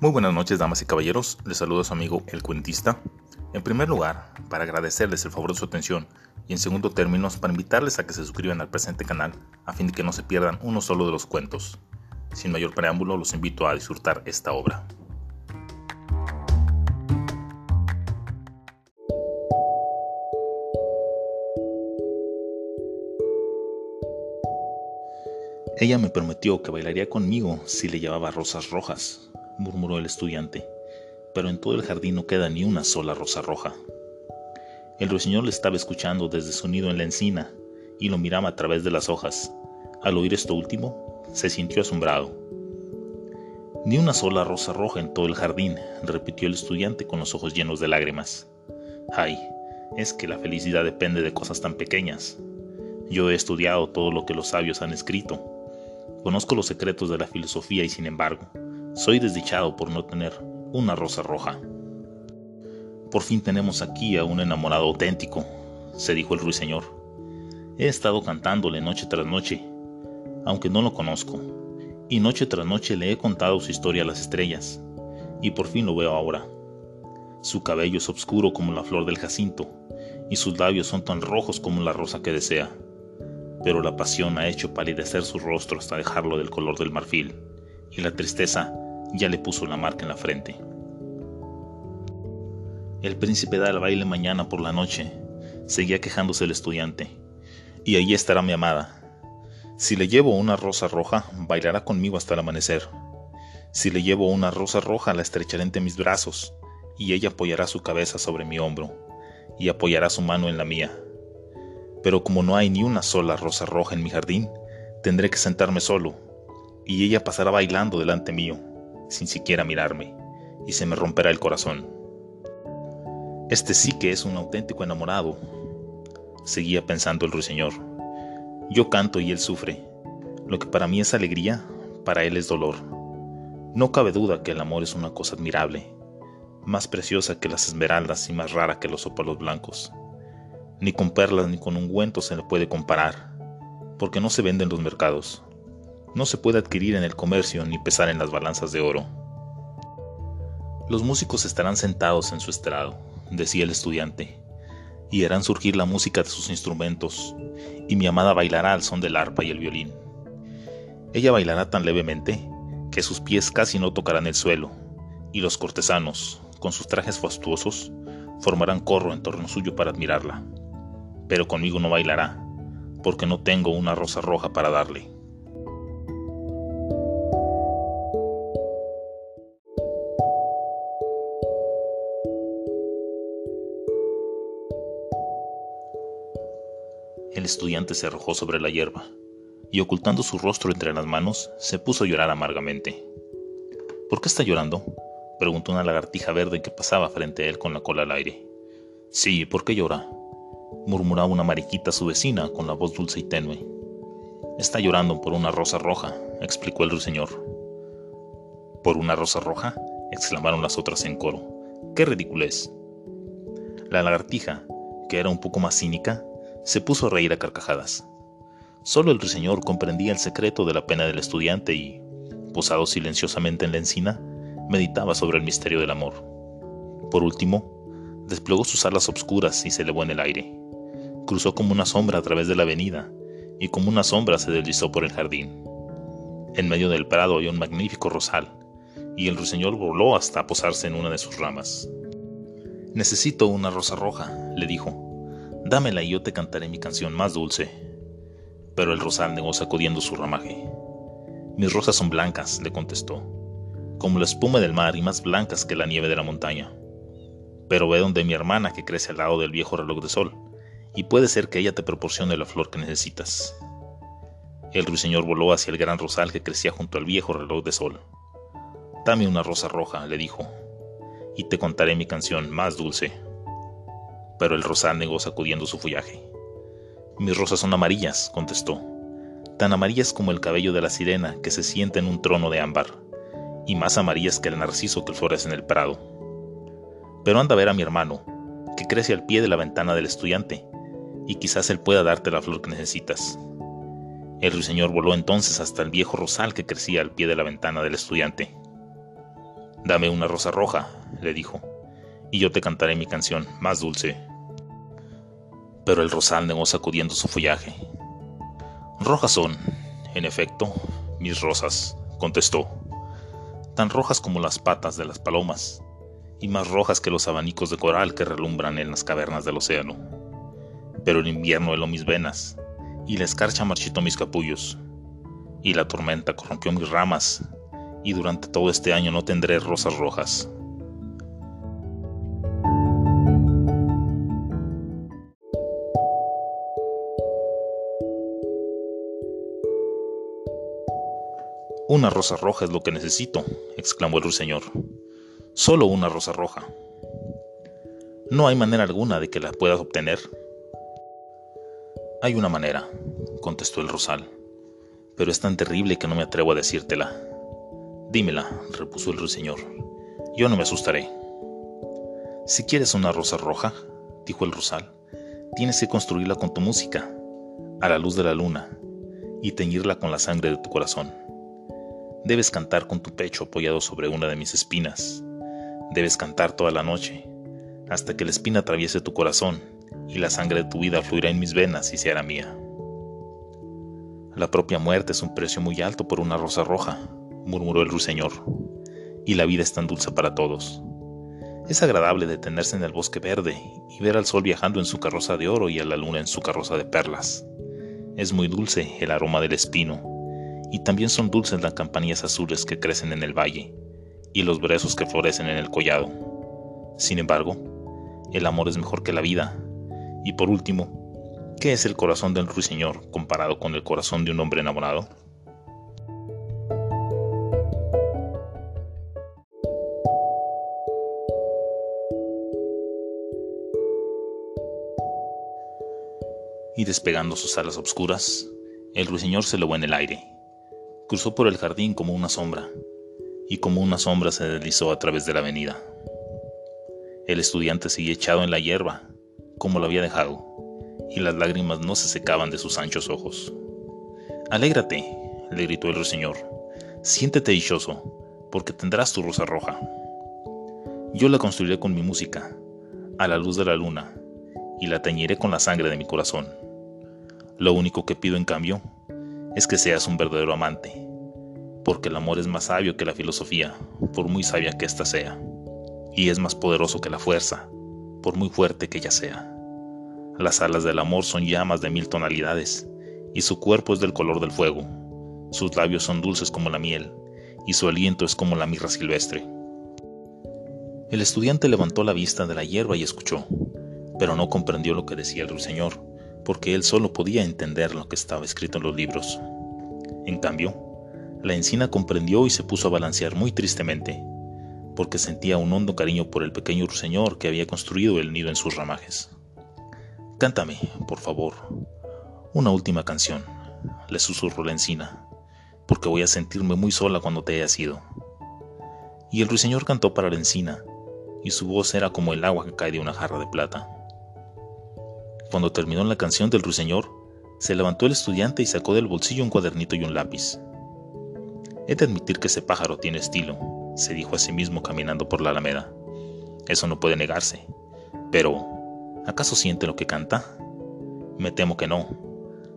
Muy buenas noches, damas y caballeros. Les saludo a su amigo el cuentista. En primer lugar, para agradecerles el favor de su atención y en segundo términos, para invitarles a que se suscriban al presente canal a fin de que no se pierdan uno solo de los cuentos. Sin mayor preámbulo, los invito a disfrutar esta obra. Ella me prometió que bailaría conmigo si le llevaba rosas rojas, murmuró el estudiante, pero en todo el jardín no queda ni una sola rosa roja. El ruiseñor le estaba escuchando desde su nido en la encina y lo miraba a través de las hojas. Al oír esto último, se sintió asombrado. Ni una sola rosa roja en todo el jardín, repitió el estudiante con los ojos llenos de lágrimas. Ay, es que la felicidad depende de cosas tan pequeñas. Yo he estudiado todo lo que los sabios han escrito. Conozco los secretos de la filosofía y sin embargo, soy desdichado por no tener una rosa roja. Por fin tenemos aquí a un enamorado auténtico, se dijo el ruiseñor. He estado cantándole noche tras noche, aunque no lo conozco, y noche tras noche le he contado su historia a las estrellas, y por fin lo veo ahora. Su cabello es oscuro como la flor del jacinto, y sus labios son tan rojos como la rosa que desea. Pero la pasión ha hecho palidecer su rostro hasta dejarlo del color del marfil, y la tristeza ya le puso la marca en la frente. El príncipe da el baile mañana por la noche, seguía quejándose el estudiante, y allí estará mi amada. Si le llevo una rosa roja, bailará conmigo hasta el amanecer. Si le llevo una rosa roja, la estrecharé entre mis brazos, y ella apoyará su cabeza sobre mi hombro, y apoyará su mano en la mía. Pero como no hay ni una sola rosa roja en mi jardín, tendré que sentarme solo, y ella pasará bailando delante mío, sin siquiera mirarme, y se me romperá el corazón. Este sí que es un auténtico enamorado, seguía pensando el ruiseñor. Yo canto y él sufre. Lo que para mí es alegría, para él es dolor. No cabe duda que el amor es una cosa admirable, más preciosa que las esmeraldas y más rara que los ópalos blancos. Ni con perlas ni con ungüentos se le puede comparar, porque no se vende en los mercados no se puede adquirir en el comercio ni pesar en las balanzas de oro. Los músicos estarán sentados en su estrado, decía el estudiante, y harán surgir la música de sus instrumentos, y mi amada bailará al son del arpa y el violín. Ella bailará tan levemente que sus pies casi no tocarán el suelo, y los cortesanos, con sus trajes fastuosos, formarán corro en torno suyo para admirarla. Pero conmigo no bailará, porque no tengo una rosa roja para darle. El estudiante se arrojó sobre la hierba y ocultando su rostro entre las manos, se puso a llorar amargamente. ¿Por qué está llorando? preguntó una lagartija verde que pasaba frente a él con la cola al aire. Sí, ¿por qué llora? murmuraba una mariquita su vecina con la voz dulce y tenue. Está llorando por una rosa roja, explicó el ruiseñor. ¿Por una rosa roja? exclamaron las otras en coro. ¡Qué ridiculez! La lagartija, que era un poco más cínica, se puso a reír a carcajadas. Solo el ruiseñor comprendía el secreto de la pena del estudiante y, posado silenciosamente en la encina, meditaba sobre el misterio del amor. Por último, desplegó sus alas obscuras y se elevó en el aire. Cruzó como una sombra a través de la avenida y como una sombra se deslizó por el jardín. En medio del prado había un magnífico rosal y el ruiseñor voló hasta posarse en una de sus ramas. Necesito una rosa roja, le dijo. Dámela y yo te cantaré mi canción más dulce. Pero el rosal negó sacudiendo su ramaje. Mis rosas son blancas, le contestó, como la espuma del mar y más blancas que la nieve de la montaña. Pero ve donde mi hermana que crece al lado del viejo reloj de sol, y puede ser que ella te proporcione la flor que necesitas. El ruiseñor voló hacia el gran rosal que crecía junto al viejo reloj de sol. Dame una rosa roja, le dijo, y te contaré mi canción más dulce pero el rosal negó sacudiendo su follaje. Mis rosas son amarillas, contestó, tan amarillas como el cabello de la sirena que se sienta en un trono de ámbar, y más amarillas que el narciso que florece en el prado. Pero anda a ver a mi hermano, que crece al pie de la ventana del estudiante, y quizás él pueda darte la flor que necesitas. El ruiseñor voló entonces hasta el viejo rosal que crecía al pie de la ventana del estudiante. Dame una rosa roja, le dijo, y yo te cantaré mi canción más dulce. Pero el rosal negó sacudiendo su follaje. Rojas son, en efecto, mis rosas, contestó, tan rojas como las patas de las palomas, y más rojas que los abanicos de coral que relumbran en las cavernas del océano. Pero el invierno heló mis venas, y la escarcha marchitó mis capullos, y la tormenta corrompió mis ramas, y durante todo este año no tendré rosas rojas. Una rosa roja es lo que necesito, exclamó el ruiseñor. Solo una rosa roja. ¿No hay manera alguna de que la puedas obtener? Hay una manera, contestó el rosal, pero es tan terrible que no me atrevo a decírtela. Dímela, repuso el ruiseñor. Yo no me asustaré. Si quieres una rosa roja, dijo el rosal, tienes que construirla con tu música, a la luz de la luna, y teñirla con la sangre de tu corazón. Debes cantar con tu pecho apoyado sobre una de mis espinas. Debes cantar toda la noche, hasta que la espina atraviese tu corazón y la sangre de tu vida fluirá en mis venas y se hará mía. La propia muerte es un precio muy alto por una rosa roja, murmuró el ruiseñor, y la vida es tan dulce para todos. Es agradable detenerse en el bosque verde y ver al sol viajando en su carroza de oro y a la luna en su carroza de perlas. Es muy dulce el aroma del espino y también son dulces las campanillas azules que crecen en el valle y los brezos que florecen en el collado. Sin embargo, el amor es mejor que la vida. Y por último, ¿qué es el corazón del ruiseñor comparado con el corazón de un hombre enamorado? Y despegando sus alas obscuras, el ruiseñor se elevó en el aire Cruzó por el jardín como una sombra, y como una sombra se deslizó a través de la avenida. El estudiante seguía echado en la hierba, como lo había dejado, y las lágrimas no se secaban de sus anchos ojos. Alégrate, le gritó el ruiseñor, siéntete dichoso, porque tendrás tu rosa roja. Yo la construiré con mi música, a la luz de la luna, y la teñiré con la sangre de mi corazón. Lo único que pido en cambio es que seas un verdadero amante, porque el amor es más sabio que la filosofía, por muy sabia que ésta sea, y es más poderoso que la fuerza, por muy fuerte que ella sea. Las alas del amor son llamas de mil tonalidades, y su cuerpo es del color del fuego, sus labios son dulces como la miel, y su aliento es como la mirra silvestre. El estudiante levantó la vista de la hierba y escuchó, pero no comprendió lo que decía el ruiseñor porque él solo podía entender lo que estaba escrito en los libros. En cambio, la encina comprendió y se puso a balancear muy tristemente, porque sentía un hondo cariño por el pequeño ruiseñor que había construido el nido en sus ramajes. Cántame, por favor, una última canción, le susurró la encina, porque voy a sentirme muy sola cuando te hayas ido. Y el ruiseñor cantó para la encina, y su voz era como el agua que cae de una jarra de plata. Cuando terminó la canción del ruiseñor, se levantó el estudiante y sacó del bolsillo un cuadernito y un lápiz. He de admitir que ese pájaro tiene estilo, se dijo a sí mismo caminando por la alameda. Eso no puede negarse. Pero, ¿acaso siente lo que canta? Me temo que no.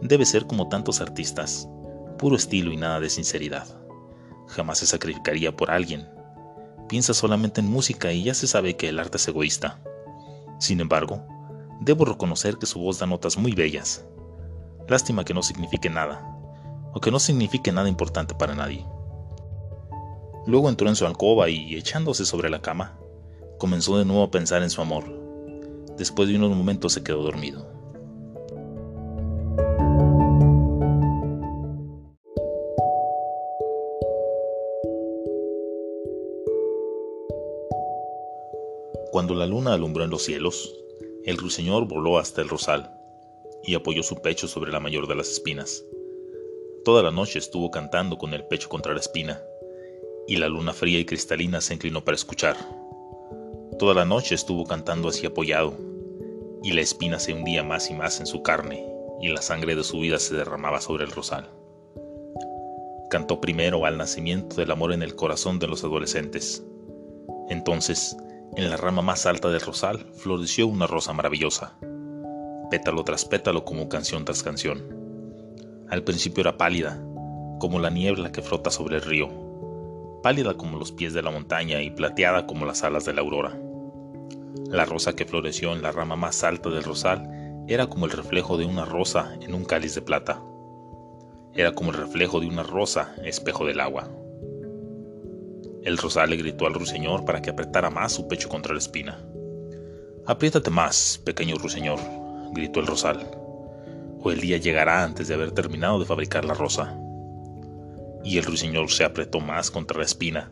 Debe ser como tantos artistas, puro estilo y nada de sinceridad. Jamás se sacrificaría por alguien. Piensa solamente en música y ya se sabe que el arte es egoísta. Sin embargo, Debo reconocer que su voz da notas muy bellas. Lástima que no signifique nada, o que no signifique nada importante para nadie. Luego entró en su alcoba y, echándose sobre la cama, comenzó de nuevo a pensar en su amor. Después de unos momentos se quedó dormido. Cuando la luna alumbró en los cielos, el ruiseñor voló hasta el rosal y apoyó su pecho sobre la mayor de las espinas. Toda la noche estuvo cantando con el pecho contra la espina, y la luna fría y cristalina se inclinó para escuchar. Toda la noche estuvo cantando así apoyado, y la espina se hundía más y más en su carne, y la sangre de su vida se derramaba sobre el rosal. Cantó primero al nacimiento del amor en el corazón de los adolescentes, Entonces, en la rama más alta del rosal floreció una rosa maravillosa, pétalo tras pétalo como canción tras canción. Al principio era pálida, como la niebla que flota sobre el río, pálida como los pies de la montaña y plateada como las alas de la aurora. La rosa que floreció en la rama más alta del rosal era como el reflejo de una rosa en un cáliz de plata. Era como el reflejo de una rosa, espejo del agua. El rosal le gritó al ruiseñor para que apretara más su pecho contra la espina. Apriétate más, pequeño ruiseñor, gritó el rosal, o el día llegará antes de haber terminado de fabricar la rosa. Y el ruiseñor se apretó más contra la espina,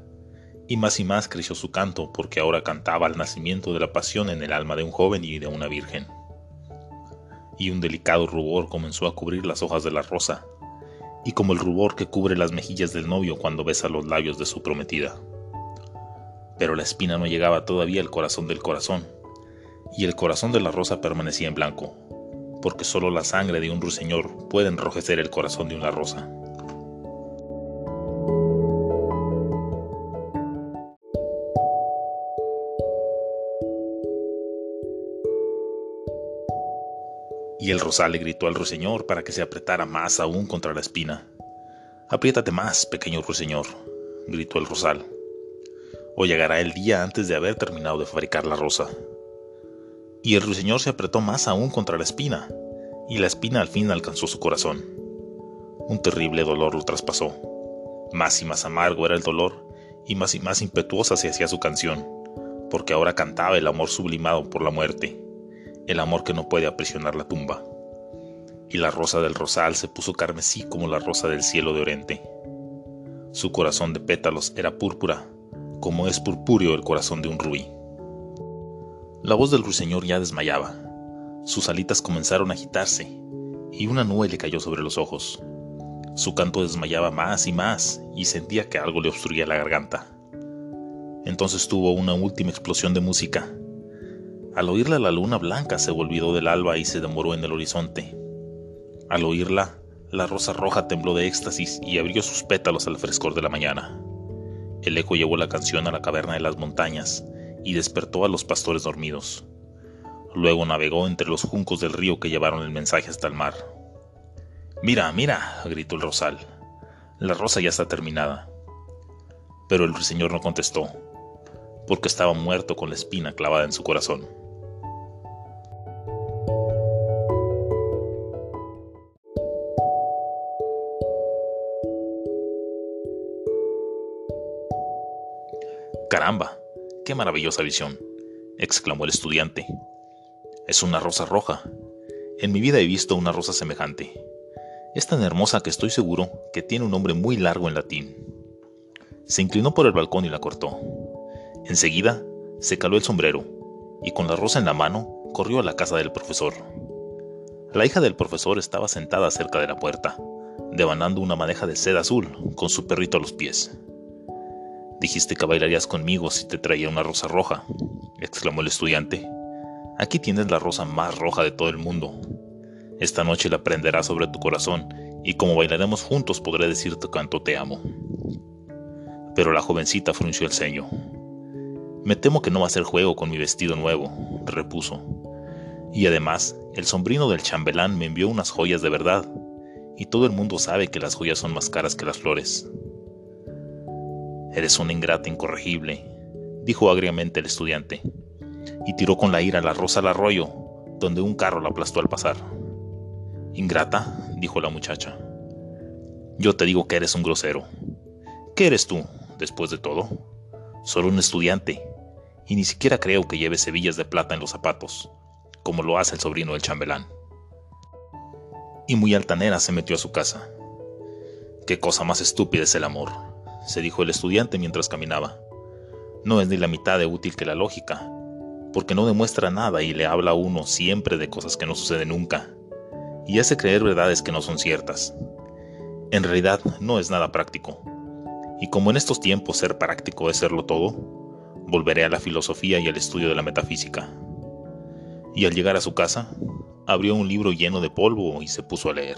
y más y más creció su canto, porque ahora cantaba el nacimiento de la pasión en el alma de un joven y de una virgen. Y un delicado rubor comenzó a cubrir las hojas de la rosa, y como el rubor que cubre las mejillas del novio cuando besa los labios de su prometida. Pero la espina no llegaba todavía al corazón del corazón, y el corazón de la rosa permanecía en blanco, porque solo la sangre de un ruiseñor puede enrojecer el corazón de una rosa. Y el rosal le gritó al ruiseñor para que se apretara más aún contra la espina. Apriétate más, pequeño ruiseñor, gritó el rosal. O llegará el día antes de haber terminado de fabricar la rosa. Y el ruiseñor se apretó más aún contra la espina, y la espina al fin alcanzó su corazón. Un terrible dolor lo traspasó. Más y más amargo era el dolor, y más y más impetuosa se hacía su canción, porque ahora cantaba el amor sublimado por la muerte el amor que no puede aprisionar la tumba. Y la rosa del rosal se puso carmesí como la rosa del cielo de Oriente. Su corazón de pétalos era púrpura, como es purpúreo el corazón de un rubí. La voz del ruiseñor ya desmayaba. Sus alitas comenzaron a agitarse, y una nube le cayó sobre los ojos. Su canto desmayaba más y más, y sentía que algo le obstruía la garganta. Entonces tuvo una última explosión de música, al oírla la luna blanca se volvió del alba y se demoró en el horizonte. Al oírla, la rosa roja tembló de éxtasis y abrió sus pétalos al frescor de la mañana. El eco llevó la canción a la caverna de las montañas y despertó a los pastores dormidos. Luego navegó entre los juncos del río que llevaron el mensaje hasta el mar. Mira, mira, gritó el rosal. La rosa ya está terminada. Pero el ruiseñor no contestó, porque estaba muerto con la espina clavada en su corazón. Caramba, qué maravillosa visión, exclamó el estudiante. Es una rosa roja. En mi vida he visto una rosa semejante. Es tan hermosa que estoy seguro que tiene un nombre muy largo en latín. Se inclinó por el balcón y la cortó. Enseguida, se caló el sombrero y con la rosa en la mano corrió a la casa del profesor. La hija del profesor estaba sentada cerca de la puerta, devanando una madeja de seda azul con su perrito a los pies. Dijiste que bailarías conmigo si te traía una rosa roja, exclamó el estudiante. Aquí tienes la rosa más roja de todo el mundo. Esta noche la prenderás sobre tu corazón y como bailaremos juntos podré decirte cuánto te amo. Pero la jovencita frunció el ceño. Me temo que no va a ser juego con mi vestido nuevo, repuso. Y además, el sombrino del chambelán me envió unas joyas de verdad, y todo el mundo sabe que las joyas son más caras que las flores. Eres un ingrata incorregible, dijo agriamente el estudiante, y tiró con la ira la rosa al arroyo, donde un carro la aplastó al pasar. Ingrata, dijo la muchacha. Yo te digo que eres un grosero. ¿Qué eres tú, después de todo? Solo un estudiante, y ni siquiera creo que lleve hebillas de plata en los zapatos, como lo hace el sobrino del chambelán. Y muy altanera se metió a su casa. Qué cosa más estúpida es el amor se dijo el estudiante mientras caminaba. No es ni la mitad de útil que la lógica, porque no demuestra nada y le habla a uno siempre de cosas que no suceden nunca, y hace creer verdades que no son ciertas. En realidad no es nada práctico, y como en estos tiempos ser práctico es serlo todo, volveré a la filosofía y al estudio de la metafísica. Y al llegar a su casa, abrió un libro lleno de polvo y se puso a leer.